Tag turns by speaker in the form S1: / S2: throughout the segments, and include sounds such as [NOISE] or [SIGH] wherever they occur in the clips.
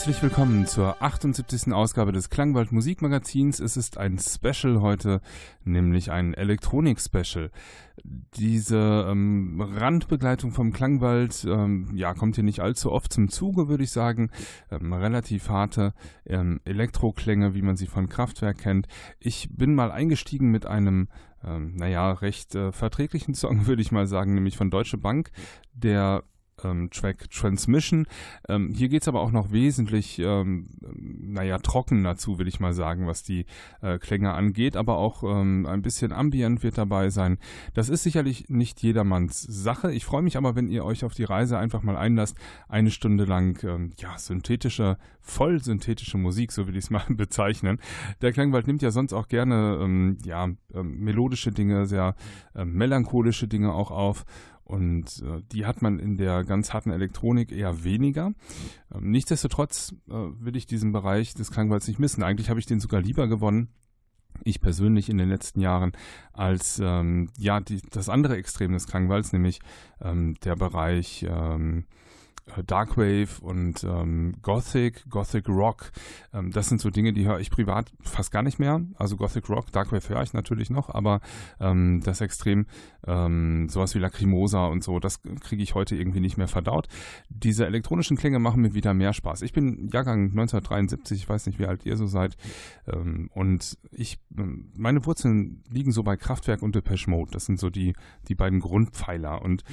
S1: Herzlich willkommen zur 78. Ausgabe des Klangwald Musikmagazins. Es ist ein Special heute, nämlich ein Elektronik-Special. Diese ähm, Randbegleitung vom Klangwald ähm, ja, kommt hier nicht allzu oft zum Zuge, würde ich sagen. Ähm, relativ harte ähm, Elektroklänge, wie man sie von Kraftwerk kennt. Ich bin mal eingestiegen mit einem ähm, naja, recht äh, verträglichen Song, [LAUGHS] würde ich mal sagen, nämlich von Deutsche Bank, der ähm, Track Transmission. Ähm, hier geht es aber auch noch wesentlich, ähm, naja, trockener zu, will ich mal sagen, was die äh, Klänge angeht, aber auch ähm, ein bisschen Ambient wird dabei sein. Das ist sicherlich nicht jedermanns Sache. Ich freue mich aber, wenn ihr euch auf die Reise einfach mal einlasst, eine Stunde lang, ähm, ja, synthetische, voll synthetische Musik, so will ich es mal [LAUGHS] bezeichnen. Der Klangwald nimmt ja sonst auch gerne, ähm, ja, melodische Dinge, sehr melancholische Dinge auch auf. Und äh, die hat man in der ganz harten Elektronik eher weniger. Ähm, nichtsdestotrotz äh, will ich diesen Bereich des Klangwalds nicht missen. Eigentlich habe ich den sogar lieber gewonnen. Ich persönlich in den letzten Jahren als ähm, ja die, das andere Extrem des Klangwalds, nämlich ähm, der Bereich ähm, äh, Darkwave und ähm, Gothic, Gothic Rock. Ähm, das sind so Dinge, die höre ich privat fast gar nicht mehr. Also Gothic Rock, Darkwave höre ich natürlich noch, aber ähm, das Extrem, ähm, sowas wie Lacrimosa und so, das kriege ich heute irgendwie nicht mehr verdaut. Diese elektronischen Klänge machen mir wieder mehr Spaß. Ich bin Jahrgang 1973, ich weiß nicht, wie alt ihr so seid. Ähm, und ich, ähm, meine Wurzeln liegen so bei Kraftwerk und Depeche Mode. Das sind so die, die beiden Grundpfeiler. Und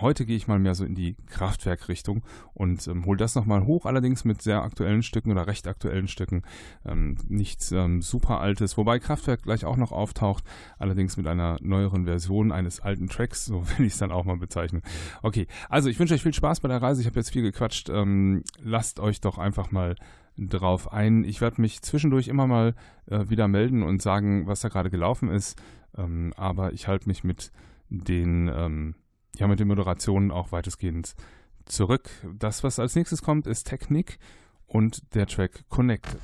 S1: heute gehe ich mal mehr so in die Kraftwerk-Richtung. Richtung und ähm, hole das nochmal hoch, allerdings mit sehr aktuellen Stücken oder recht aktuellen Stücken. Ähm, nichts ähm, super altes, wobei Kraftwerk gleich auch noch auftaucht, allerdings mit einer neueren Version eines alten Tracks, so [LAUGHS] will ich es dann auch mal bezeichnen. Okay, also ich wünsche euch viel Spaß bei der Reise. Ich habe jetzt viel gequatscht. Ähm, lasst euch doch einfach mal drauf ein. Ich werde mich zwischendurch immer mal äh, wieder melden und sagen, was da gerade gelaufen ist. Ähm, aber ich halte mich mit den, ähm, ja, mit den Moderationen auch weitestgehend zurück. Das, was als nächstes kommt, ist Technik und der Track Connected.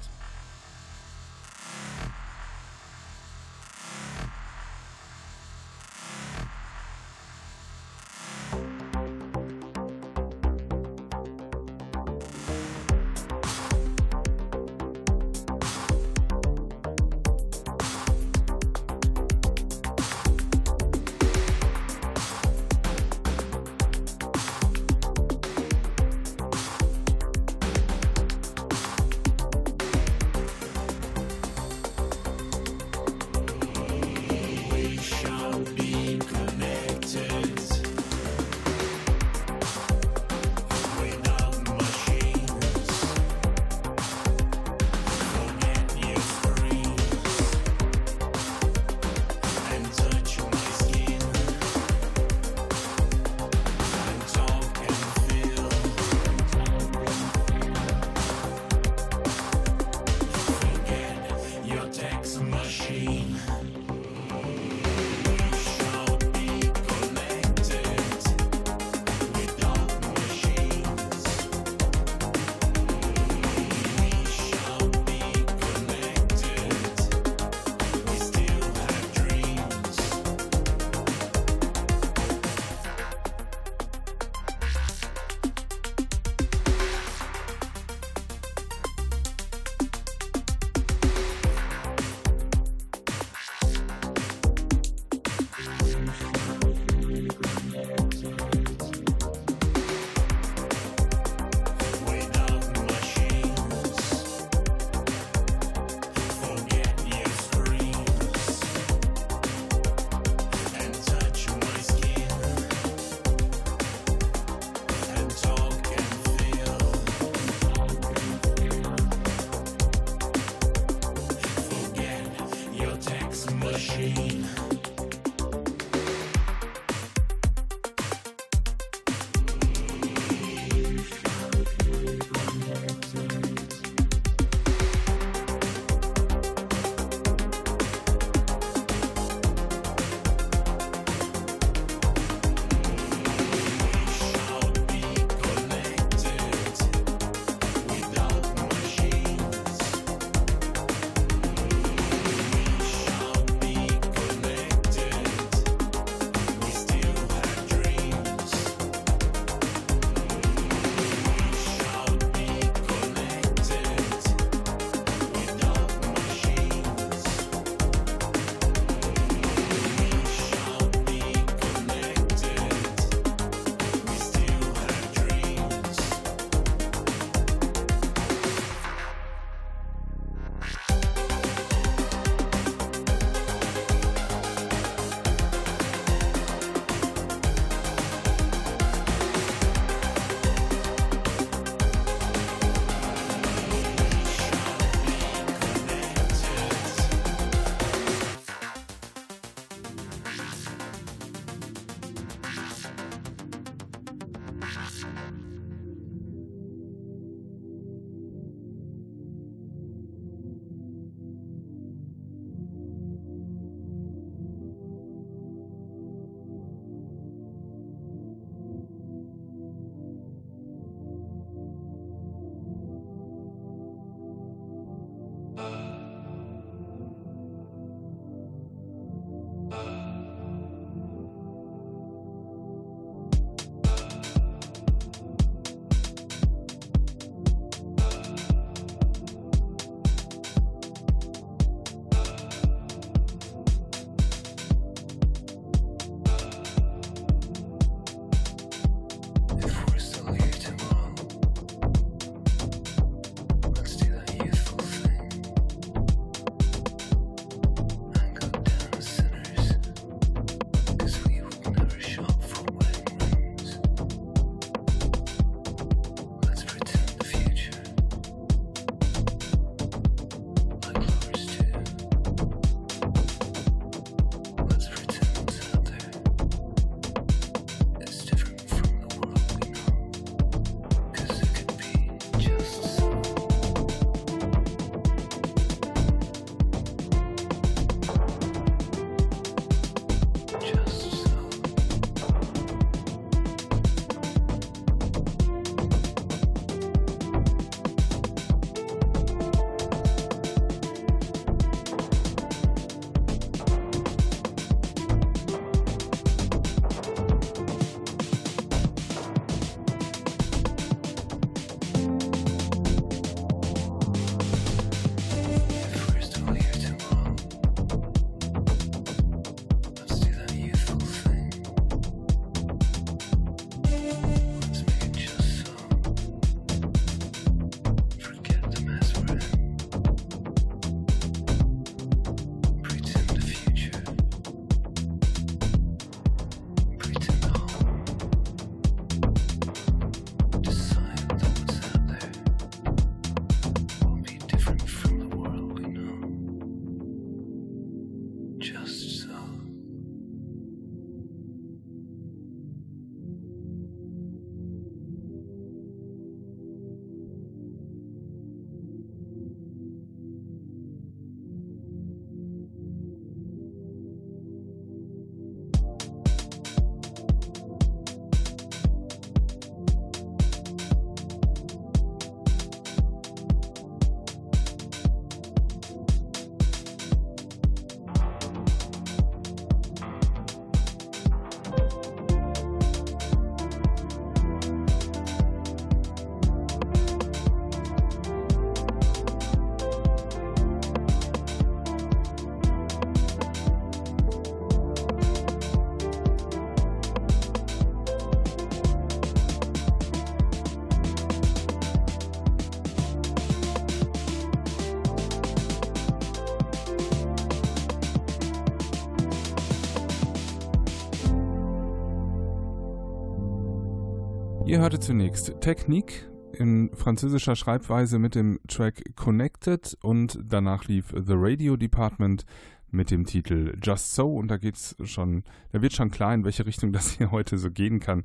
S1: Ihr hörte zunächst Technique in französischer Schreibweise mit dem Track Connected und danach lief The Radio Department mit dem Titel Just So und da geht's schon, da wird schon klar, in welche Richtung [LAUGHS] das hier heute so gehen kann.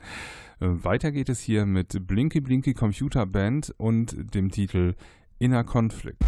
S1: Äh, weiter geht es hier mit Blinky Blinky Computer Band und dem Titel Inner Conflict.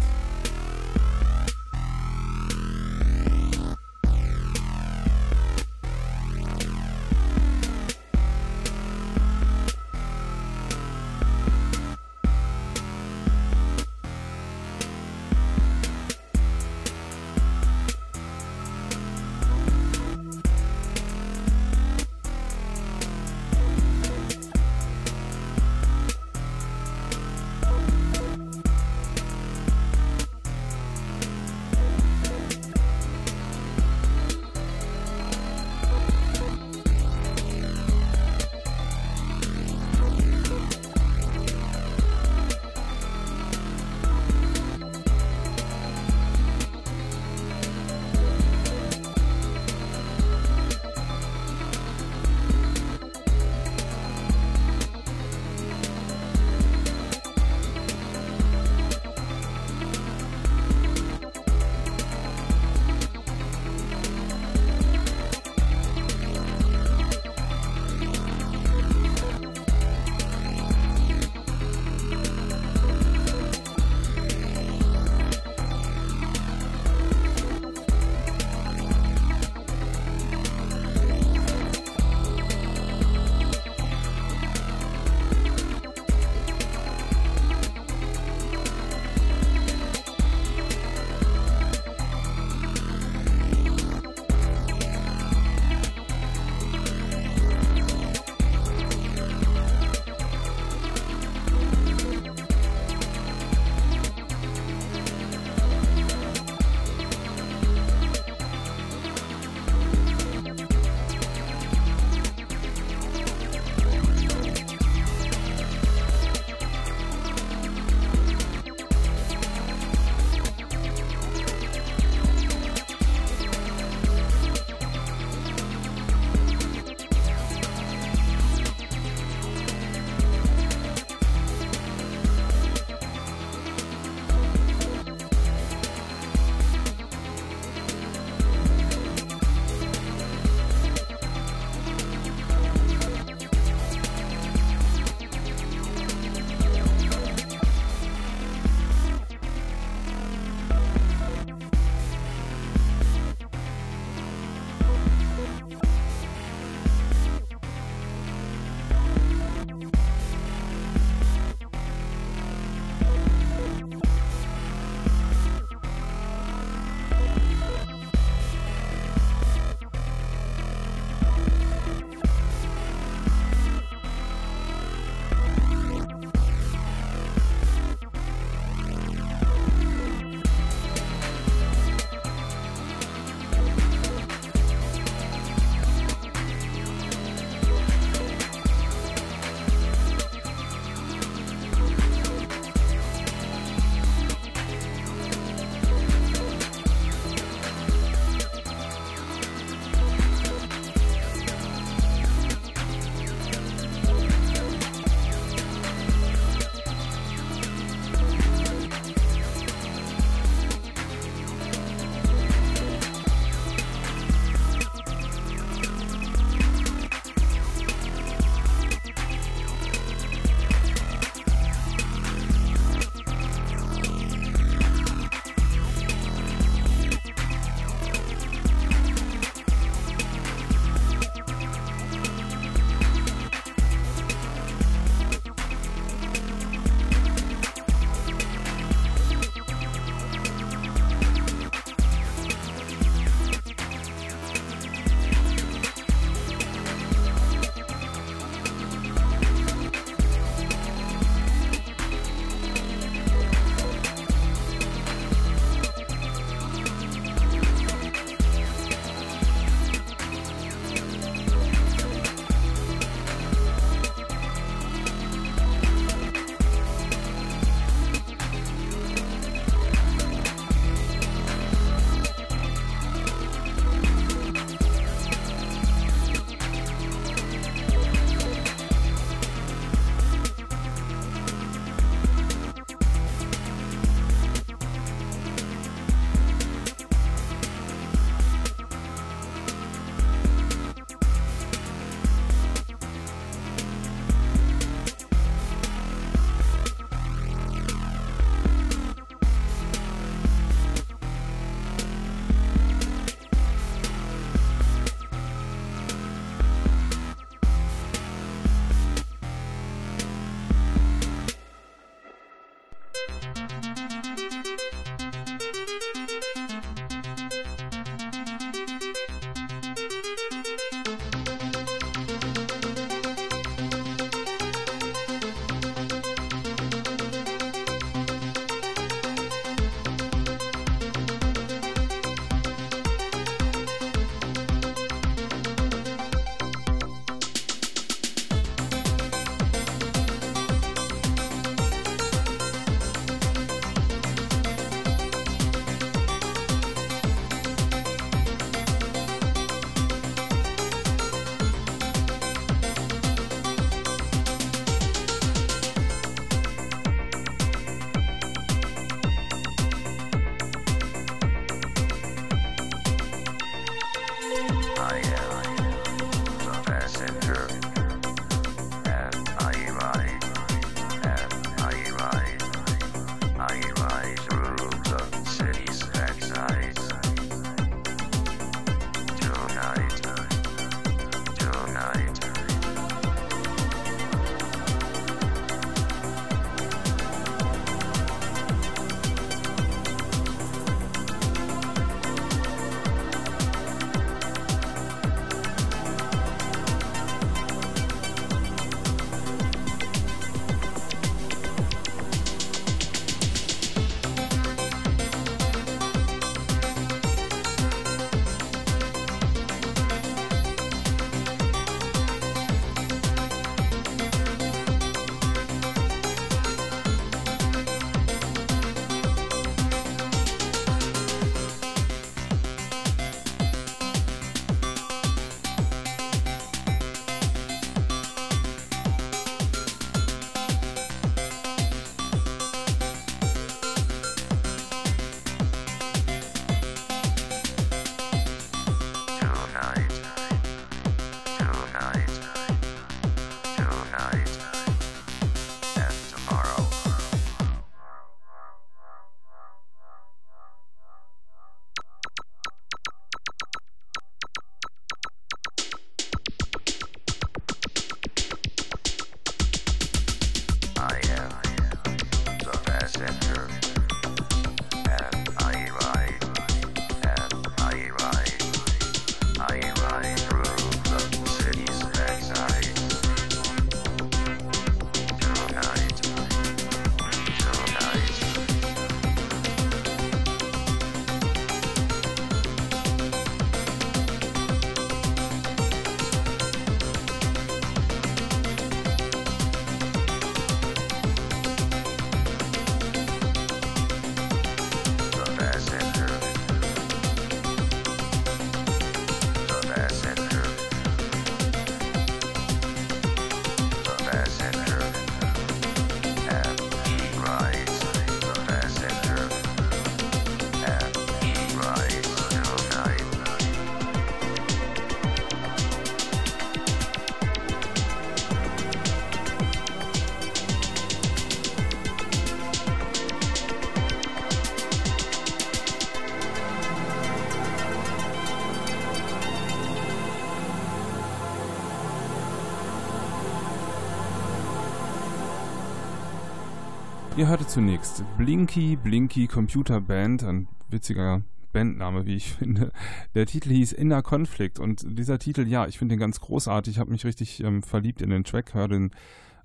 S1: Ihr hörtet zunächst Blinky Blinky Computer Band, ein witziger Bandname, wie ich [LAUGHS] finde. Der Titel hieß Inner Conflict und dieser Titel, ja, ich finde den ganz großartig. Ich habe mich richtig ähm, verliebt in den Track, höre den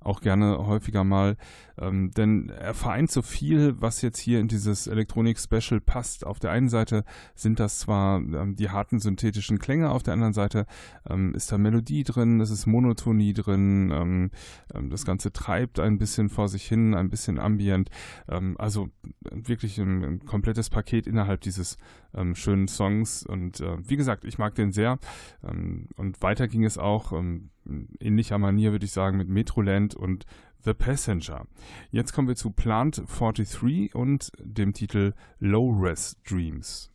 S1: auch gerne häufiger mal, ähm, denn er vereint so viel, was jetzt hier in dieses Elektronik-Special passt. Auf der einen Seite sind das zwar ähm, die harten synthetischen Klänge, auf der anderen Seite ähm, ist da Melodie drin, es ist Monotonie drin, ähm, ähm, das Ganze treibt ein bisschen vor sich hin, ein bisschen ambient. Ähm, also wirklich ein, ein, komplettes Paket innerhalb dieses schönen Songs und äh, wie gesagt, ich mag den sehr und weiter ging es auch ähnlicher Manier, würde ich sagen, mit Metroland und The Passenger. Jetzt kommen wir zu Plant 43 und dem Titel Low Res Dreams.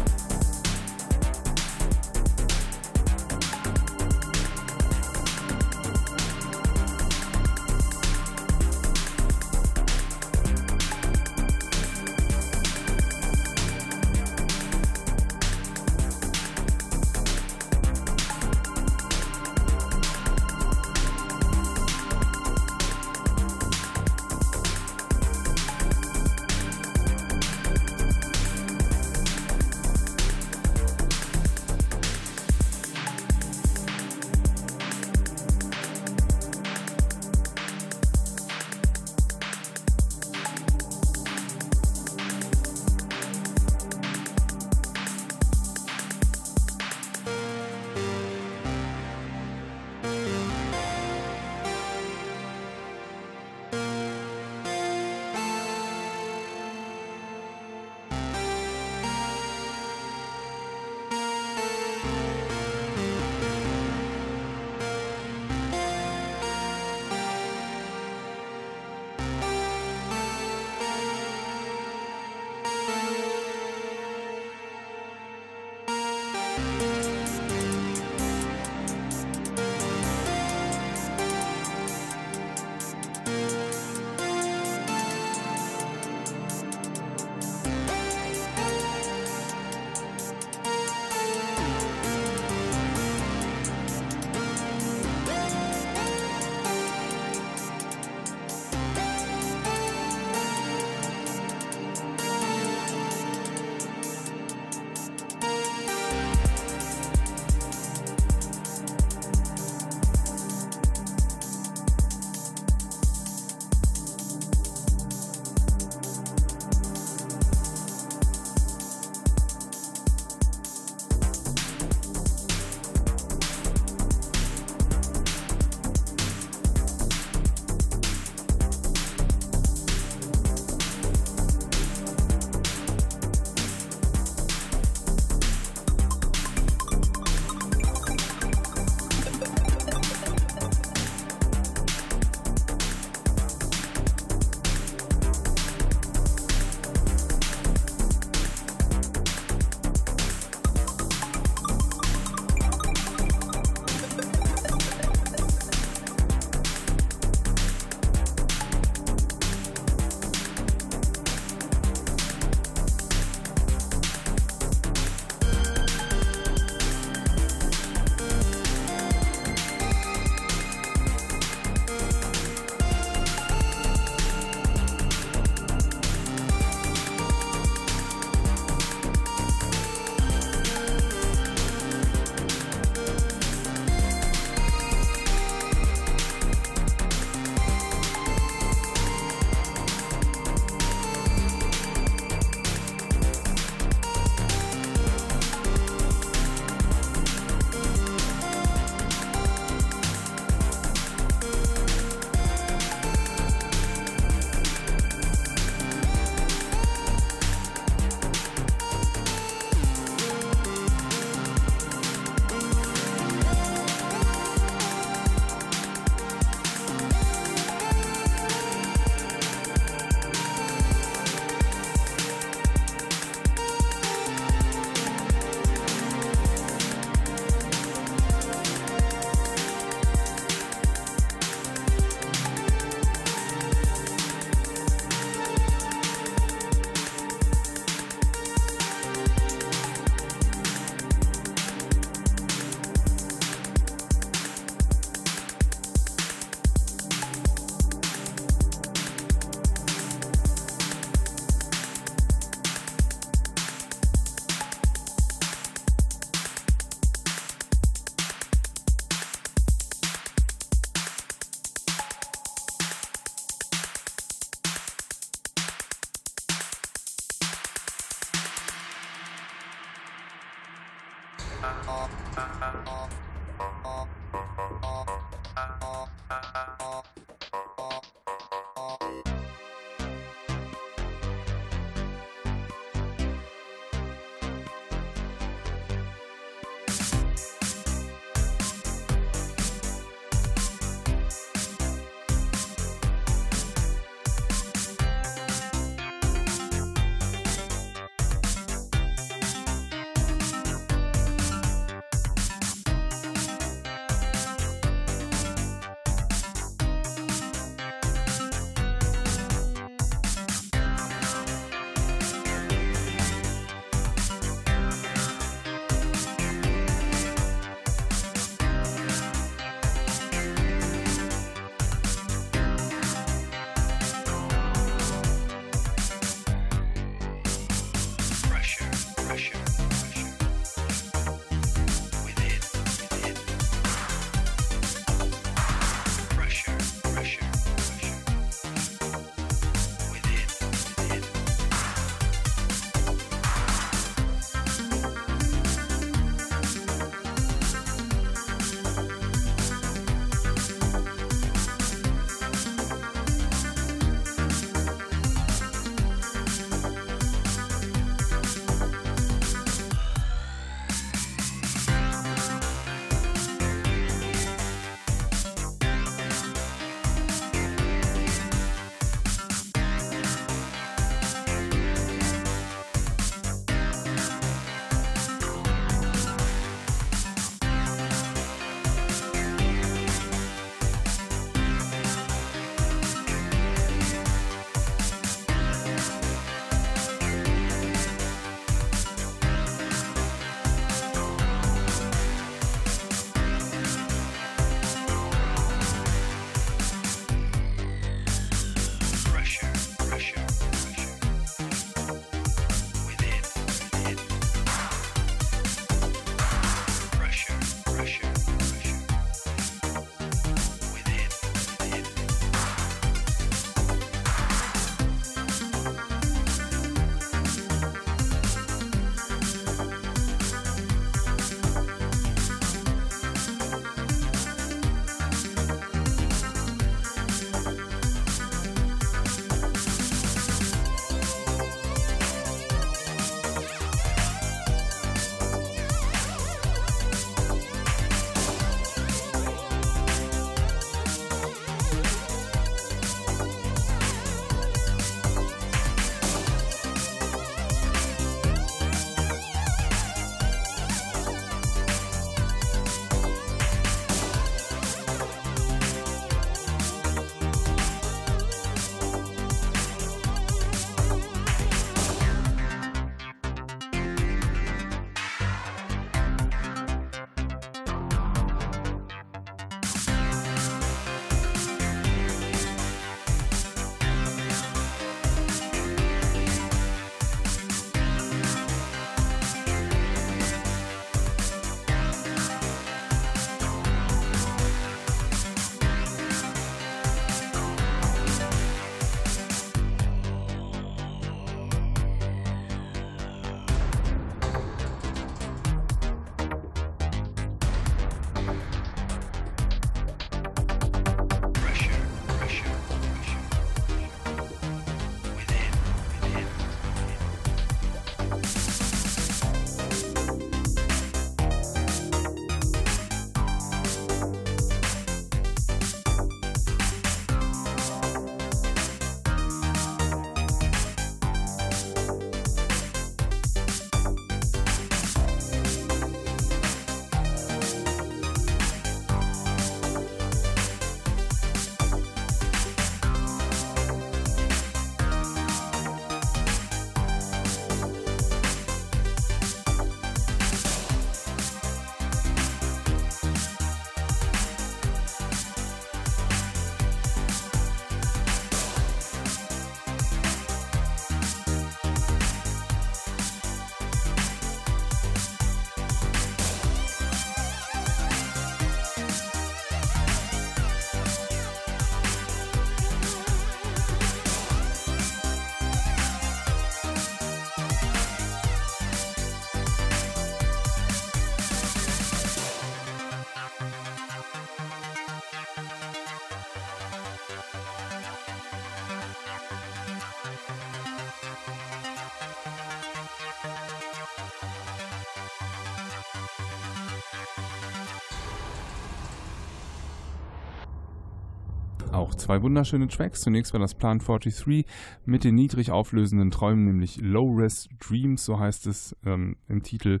S1: Auch zwei wunderschöne Tracks. Zunächst war das Plan 43 mit den niedrig auflösenden Träumen, nämlich Low Res Dreams, so heißt es ähm, im Titel.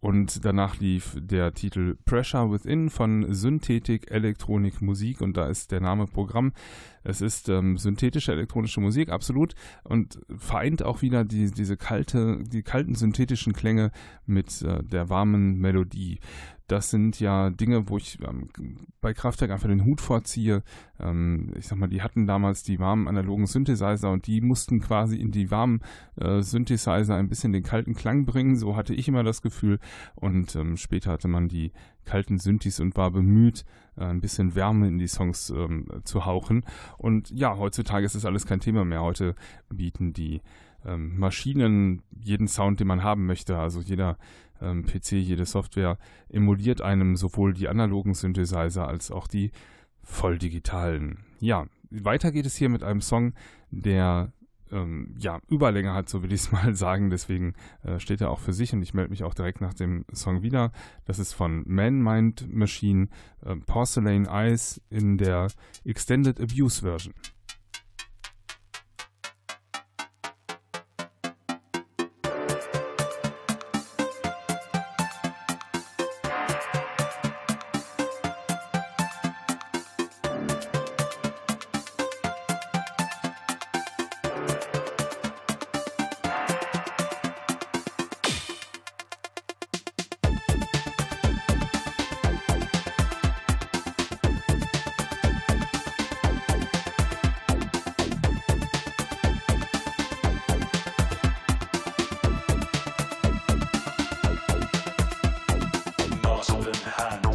S1: Und danach lief der Titel Pressure Within von Synthetik, Elektronik, Musik und da ist der Name Programm. Es ist ähm, synthetische elektronische Musik, absolut, und vereint auch wieder die, diese kalte, die kalten synthetischen Klänge mit äh, der warmen Melodie. Das sind ja Dinge, wo ich ähm, bei Kraftwerk einfach den Hut vorziehe. Ähm, ich sag mal, die hatten damals die warmen analogen Synthesizer und die mussten quasi in die warmen äh, Synthesizer ein bisschen den kalten Klang bringen. So hatte ich immer das Gefühl. Und ähm, später hatte man die kalten Synthes und war bemüht, äh, ein bisschen Wärme in die Songs ähm, zu hauchen. Und ja, heutzutage ist das alles kein Thema mehr. Heute bieten die ähm, Maschinen jeden Sound, den man haben möchte. Also jeder ähm, PC, jede Software emuliert einem sowohl die analogen Synthesizer als auch die volldigitalen. Ja, weiter geht es hier mit einem Song, der ähm, ja, Überlänge hat, so will ich es [LAUGHS] mal sagen. Deswegen äh, steht er auch für sich und ich melde mich auch direkt nach dem Song wieder. Das ist von Man Mind Machine äh, Porcelain Eyes in der Extended Abuse Version.
S2: grasping hand.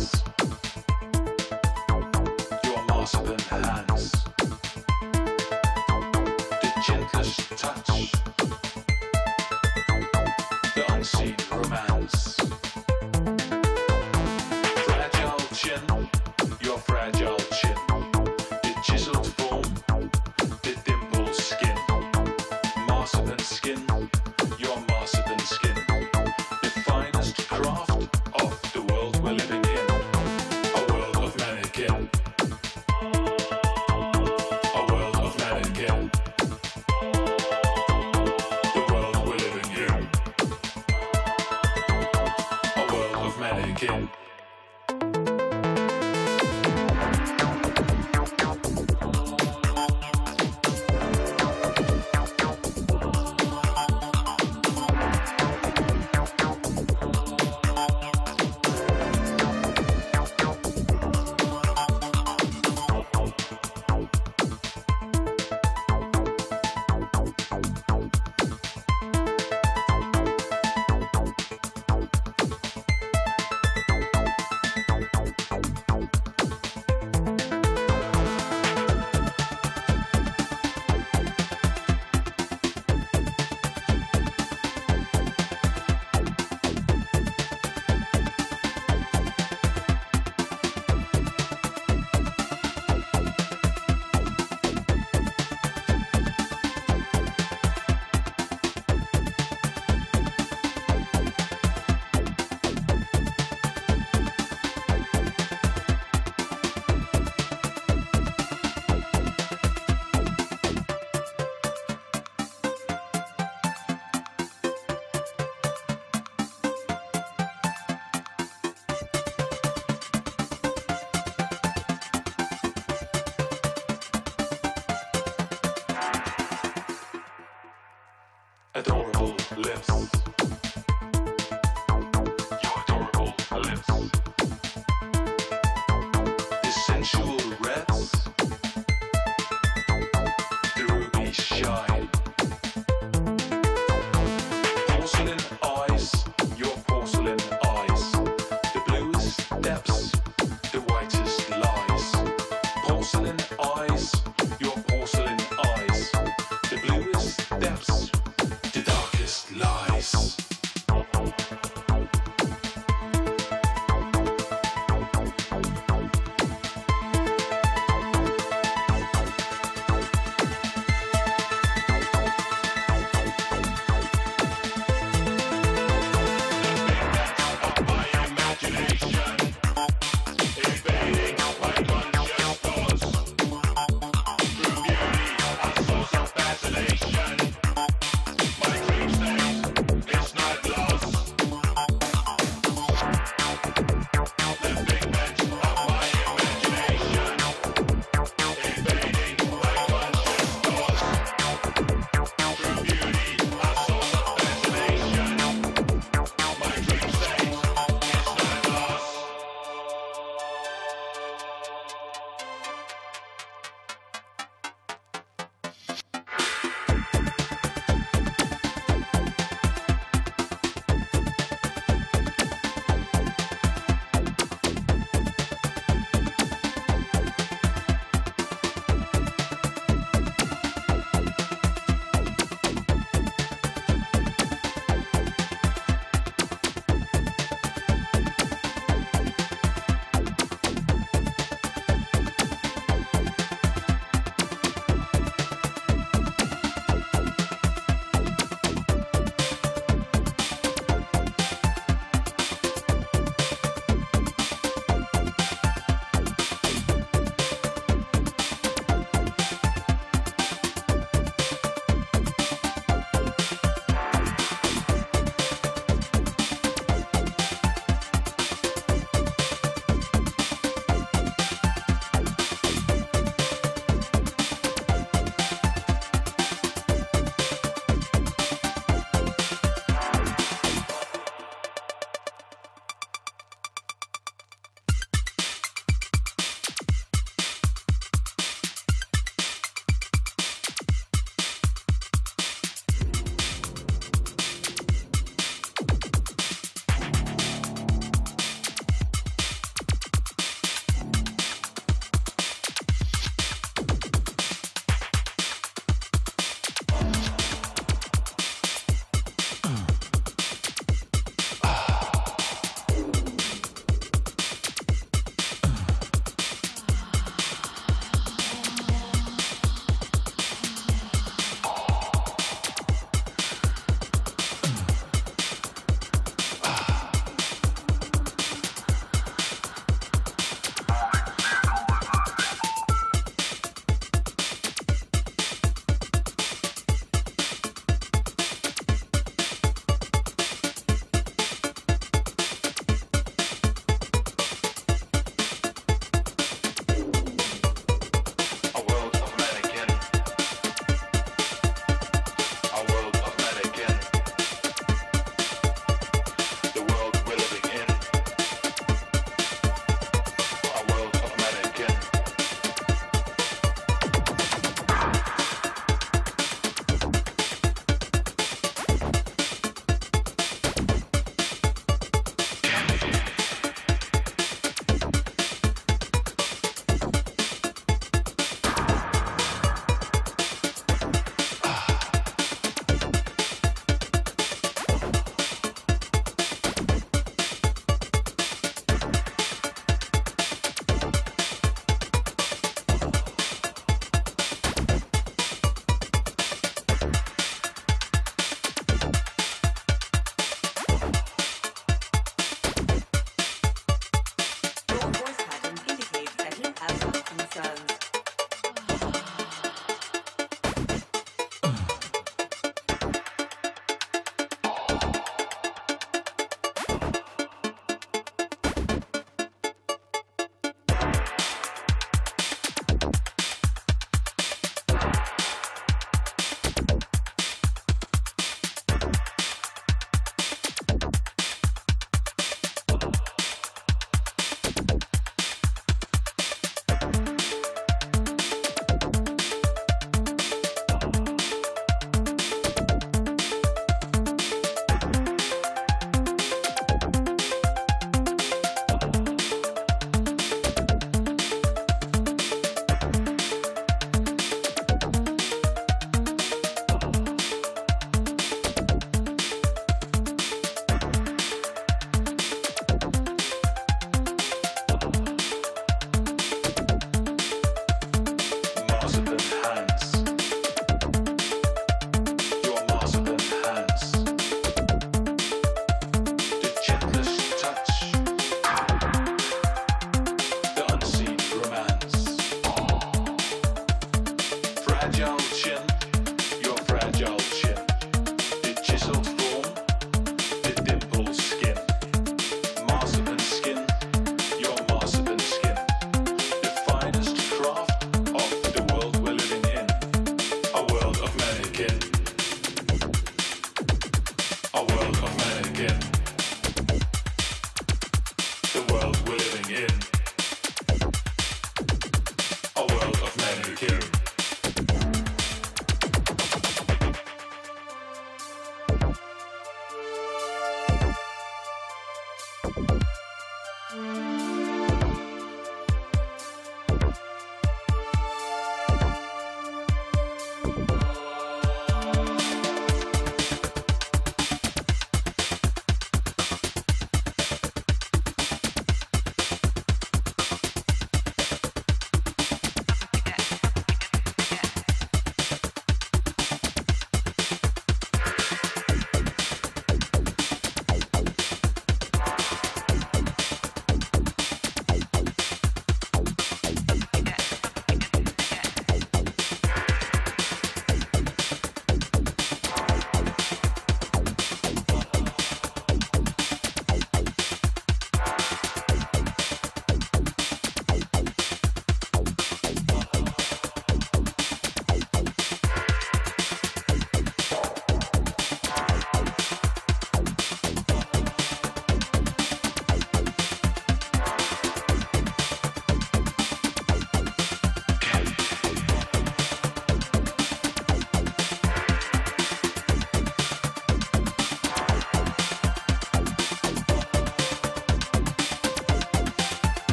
S2: at all lips.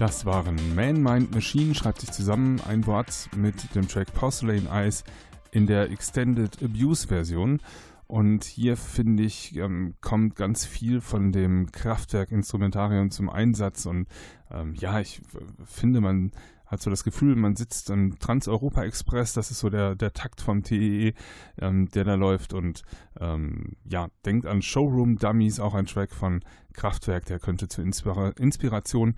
S1: Das waren Man Mind Machine, schreibt sich zusammen ein Wort mit dem Track Porcelain Eyes in der Extended Abuse Version. Und hier finde ich, ähm, kommt ganz viel von dem Kraftwerk-Instrumentarium zum Einsatz. Und ähm, ja, ich finde, man hat so das Gefühl, man sitzt im Trans-Europa-Express, das ist so der, der Takt vom TEE, ähm, der da läuft und ähm, ja, denkt an Showroom Dummies, auch ein Track von Kraftwerk, der könnte zur Inspira Inspiration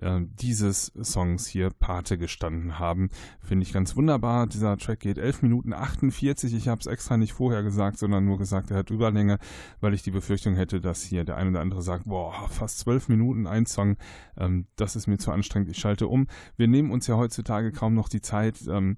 S1: äh, dieses Songs hier Pate gestanden haben. Finde ich ganz wunderbar. Dieser Track geht 11 Minuten 48. Ich habe es extra nicht vorher gesagt, sondern nur gesagt, er hat Überlänge, weil ich die Befürchtung hätte, dass hier der eine oder andere sagt, boah, fast 12 Minuten ein Song, ähm, das ist mir zu anstrengend, ich schalte um. Wir nehmen uns ja heutzutage kaum noch die Zeit, ähm,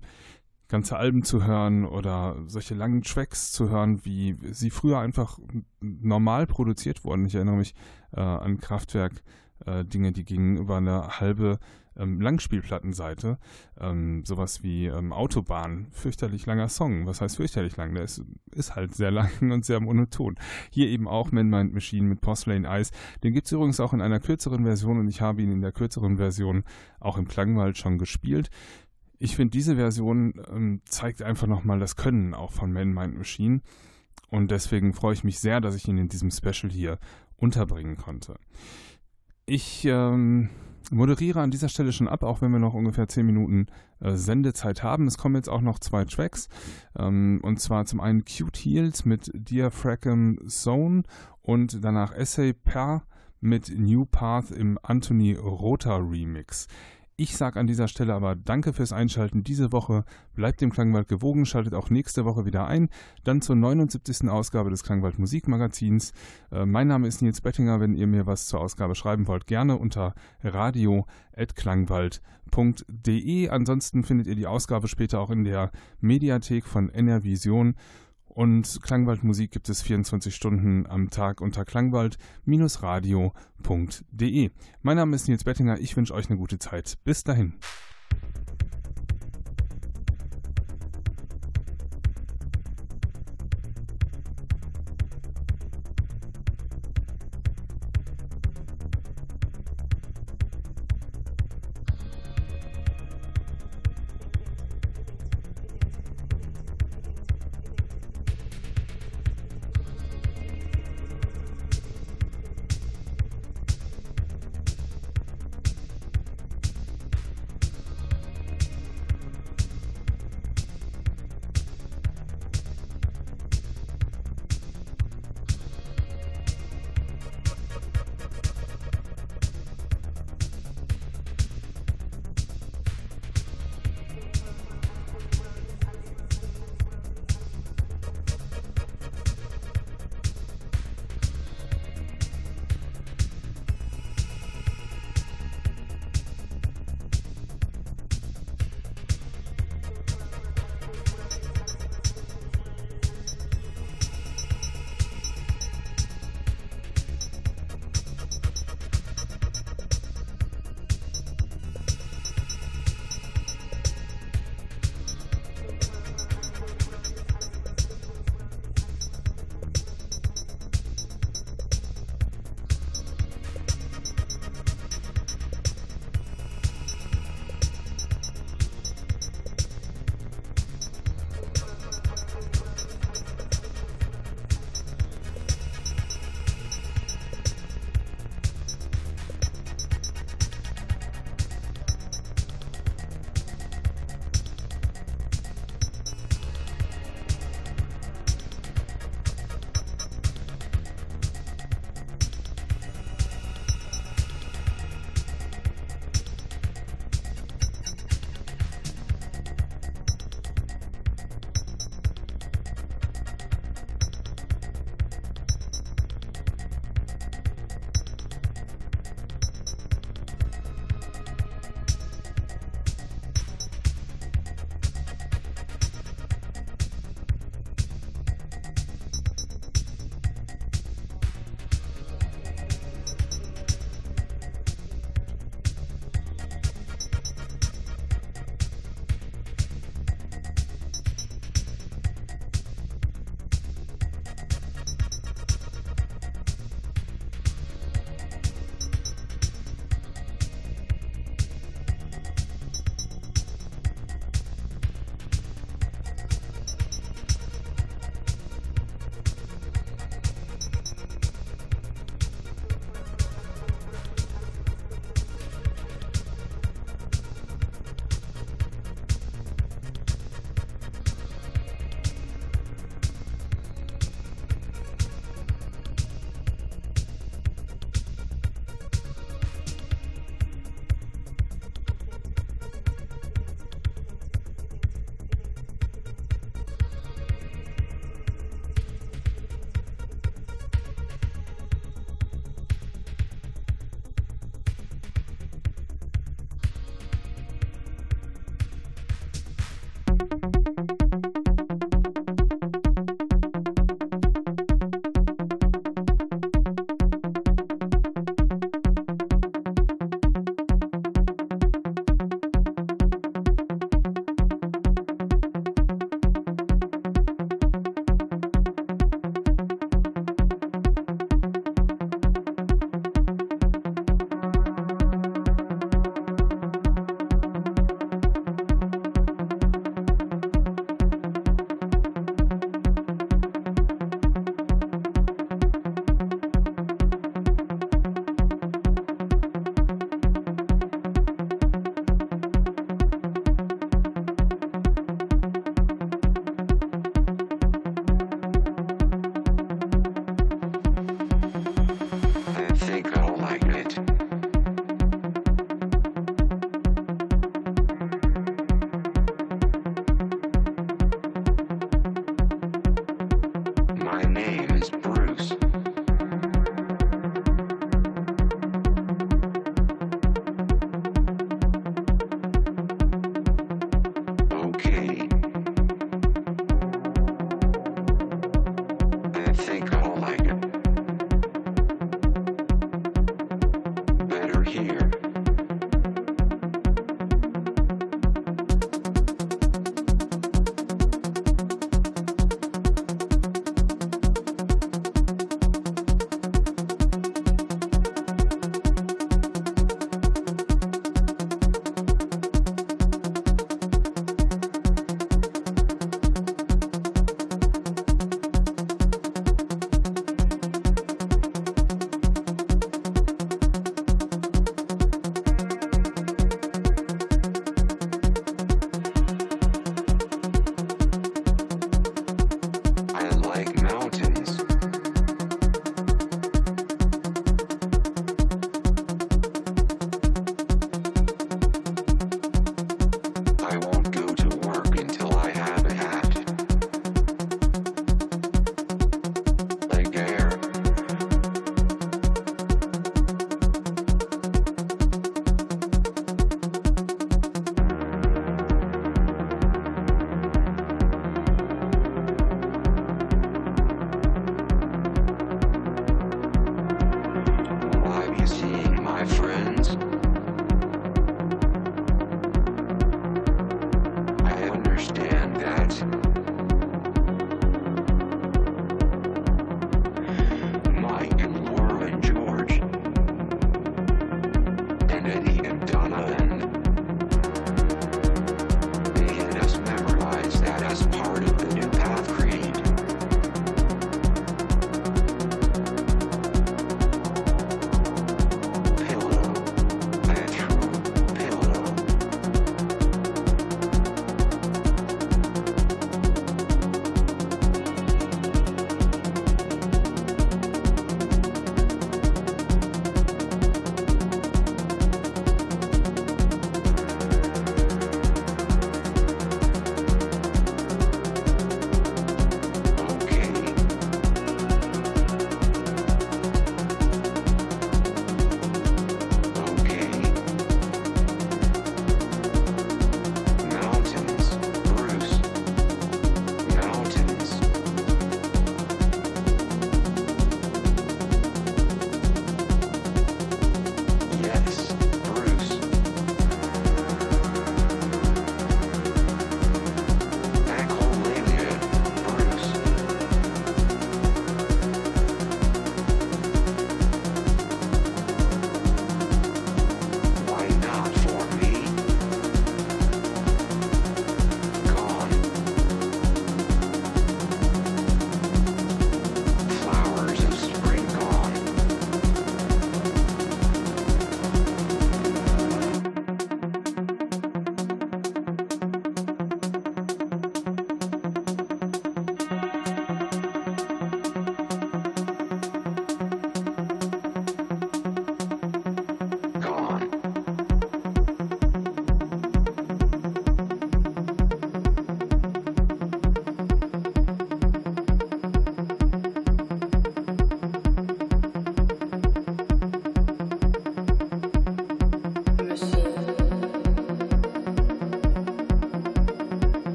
S1: ganze Alben zu hören oder solche langen Tracks zu hören, wie sie früher einfach normal produziert wurden. Ich erinnere mich äh, an Kraftwerk äh, Dinge, die gingen über eine halbe ähm, Langspielplattenseite. Ähm, sowas wie ähm, Autobahn, fürchterlich langer Song. Was heißt fürchterlich lang? Der ist, ist halt sehr [LAUGHS] lang und sehr monoton. Hier eben auch Man Mind Machine mit Porcelain Eyes. Den gibt es übrigens auch in einer kürzeren Version und ich habe ihn in der kürzeren Version auch im Klangwald schon gespielt. Ich finde, diese Version ähm, zeigt einfach nochmal das Können auch von Man Mind Machine. Und deswegen freue ich mich sehr, dass ich ihn in diesem Special hier unterbringen konnte. Ich ähm, moderiere an dieser Stelle schon ab, auch wenn wir noch ungefähr 10 Minuten äh, Sendezeit haben. Es kommen jetzt auch noch zwei Tracks. Ähm, und zwar zum einen Cute Heels mit Diaphragm Zone und danach Essay Per mit New Path im Anthony Rota Remix. Ich sage an dieser Stelle aber danke fürs Einschalten diese Woche. Bleibt dem Klangwald gewogen, schaltet auch nächste Woche wieder ein. Dann zur 79. Ausgabe des Klangwald Musikmagazins. Äh, mein Name ist Nils Bettinger. Wenn ihr mir was zur Ausgabe schreiben wollt, gerne unter radio.klangwald.de. Ansonsten findet ihr die Ausgabe später auch in der Mediathek von NR Vision. Und Klangwaldmusik gibt es 24 Stunden am Tag unter klangwald-radio.de. Mein Name ist Nils Bettinger. Ich wünsche euch eine gute Zeit. Bis dahin.